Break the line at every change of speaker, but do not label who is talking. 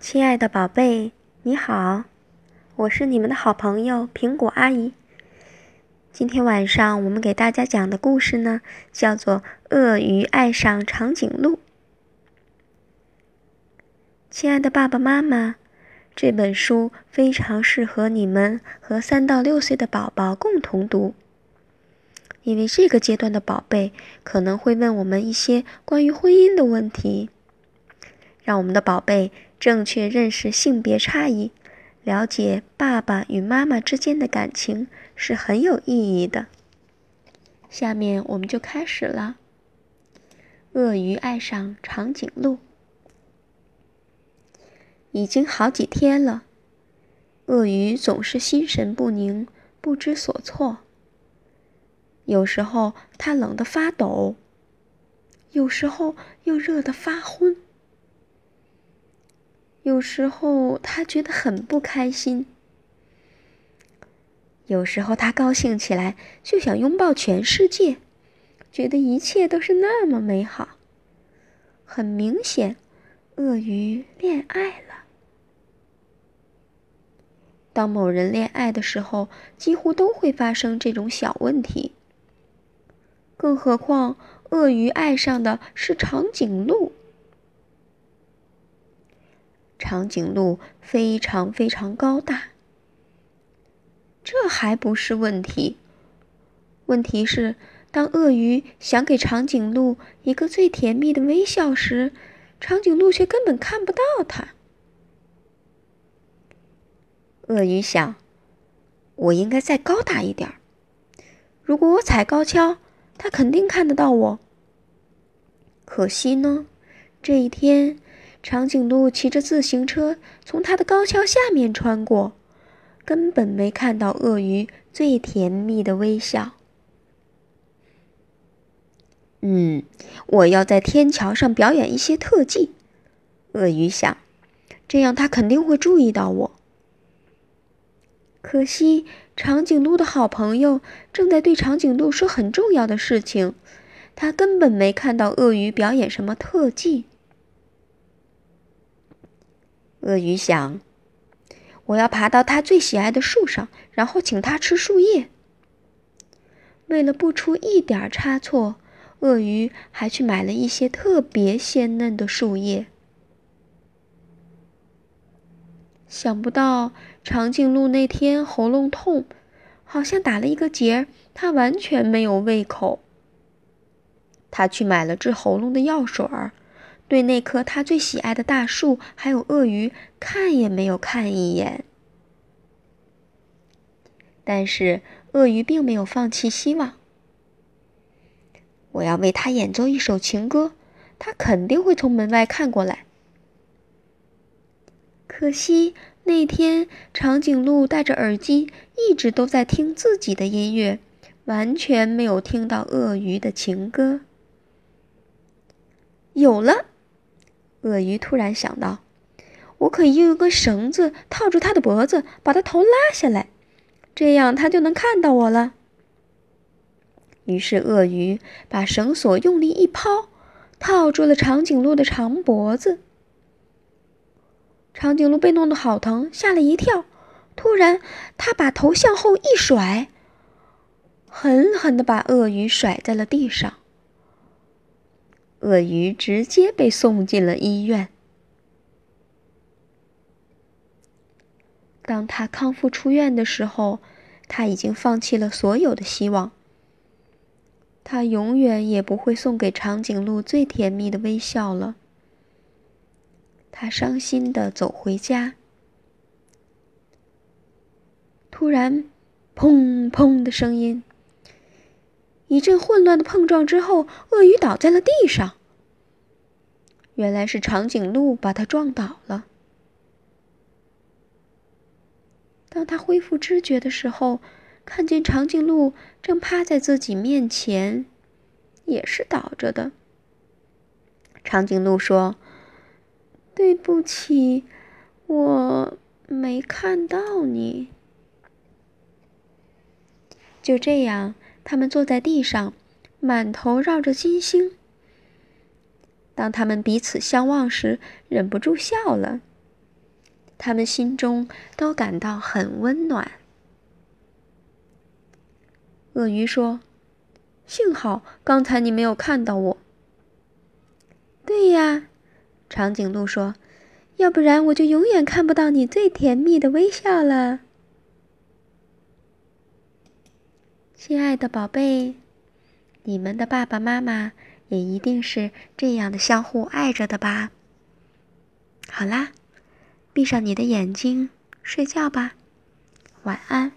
亲爱的宝贝，你好，我是你们的好朋友苹果阿姨。今天晚上我们给大家讲的故事呢，叫做《鳄鱼爱上长颈鹿》。亲爱的爸爸妈妈，这本书非常适合你们和三到六岁的宝宝共同读，因为这个阶段的宝贝可能会问我们一些关于婚姻的问题，让我们的宝贝。正确认识性别差异，了解爸爸与妈妈之间的感情是很有意义的。下面我们就开始了。鳄鱼爱上长颈鹿，已经好几天了，鳄鱼总是心神不宁、不知所措。有时候它冷得发抖，有时候又热得发昏。有时候他觉得很不开心，有时候他高兴起来就想拥抱全世界，觉得一切都是那么美好。很明显，鳄鱼恋爱了。当某人恋爱的时候，几乎都会发生这种小问题。更何况，鳄鱼爱上的是长颈鹿。长颈鹿非常非常高大，这还不是问题。问题是，当鳄鱼想给长颈鹿一个最甜蜜的微笑时，长颈鹿却根本看不到它。鳄鱼想：“我应该再高大一点儿，如果我踩高跷，它肯定看得到我。”可惜呢，这一天。长颈鹿骑着自行车从它的高跷下面穿过，根本没看到鳄鱼最甜蜜的微笑。嗯，我要在天桥上表演一些特技，鳄鱼想，这样它肯定会注意到我。可惜，长颈鹿的好朋友正在对长颈鹿说很重要的事情，他根本没看到鳄鱼表演什么特技。鳄鱼想：“我要爬到它最喜爱的树上，然后请它吃树叶。”为了不出一点差错，鳄鱼还去买了一些特别鲜嫩的树叶。想不到长颈鹿那天喉咙痛，好像打了一个结，它完全没有胃口。他去买了治喉咙的药水儿。对那棵他最喜爱的大树，还有鳄鱼，看也没有看一眼。但是鳄鱼并没有放弃希望。我要为他演奏一首情歌，他肯定会从门外看过来。可惜那天长颈鹿戴着耳机，一直都在听自己的音乐，完全没有听到鳄鱼的情歌。有了。鳄鱼突然想到：“我可以用一根绳子套住它的脖子，把它头拉下来，这样它就能看到我了。”于是，鳄鱼把绳索用力一抛，套住了长颈鹿的长脖子。长颈鹿被弄得好疼，吓了一跳。突然，它把头向后一甩，狠狠地把鳄鱼甩在了地上。鳄鱼直接被送进了医院。当他康复出院的时候，他已经放弃了所有的希望。他永远也不会送给长颈鹿最甜蜜的微笑了。他伤心的走回家。突然，砰砰的声音。一阵混乱的碰撞之后，鳄鱼倒在了地上。原来是长颈鹿把它撞倒了。当他恢复知觉的时候，看见长颈鹿正趴在自己面前，也是倒着的。长颈鹿说：“对不起，我没看到你。”就这样。他们坐在地上，满头绕着金星。当他们彼此相望时，忍不住笑了。他们心中都感到很温暖。鳄鱼说：“幸好刚才你没有看到我。”对呀，长颈鹿说：“要不然我就永远看不到你最甜蜜的微笑了。”亲爱的宝贝，你们的爸爸妈妈也一定是这样的相互爱着的吧？好啦，闭上你的眼睛，睡觉吧，晚安。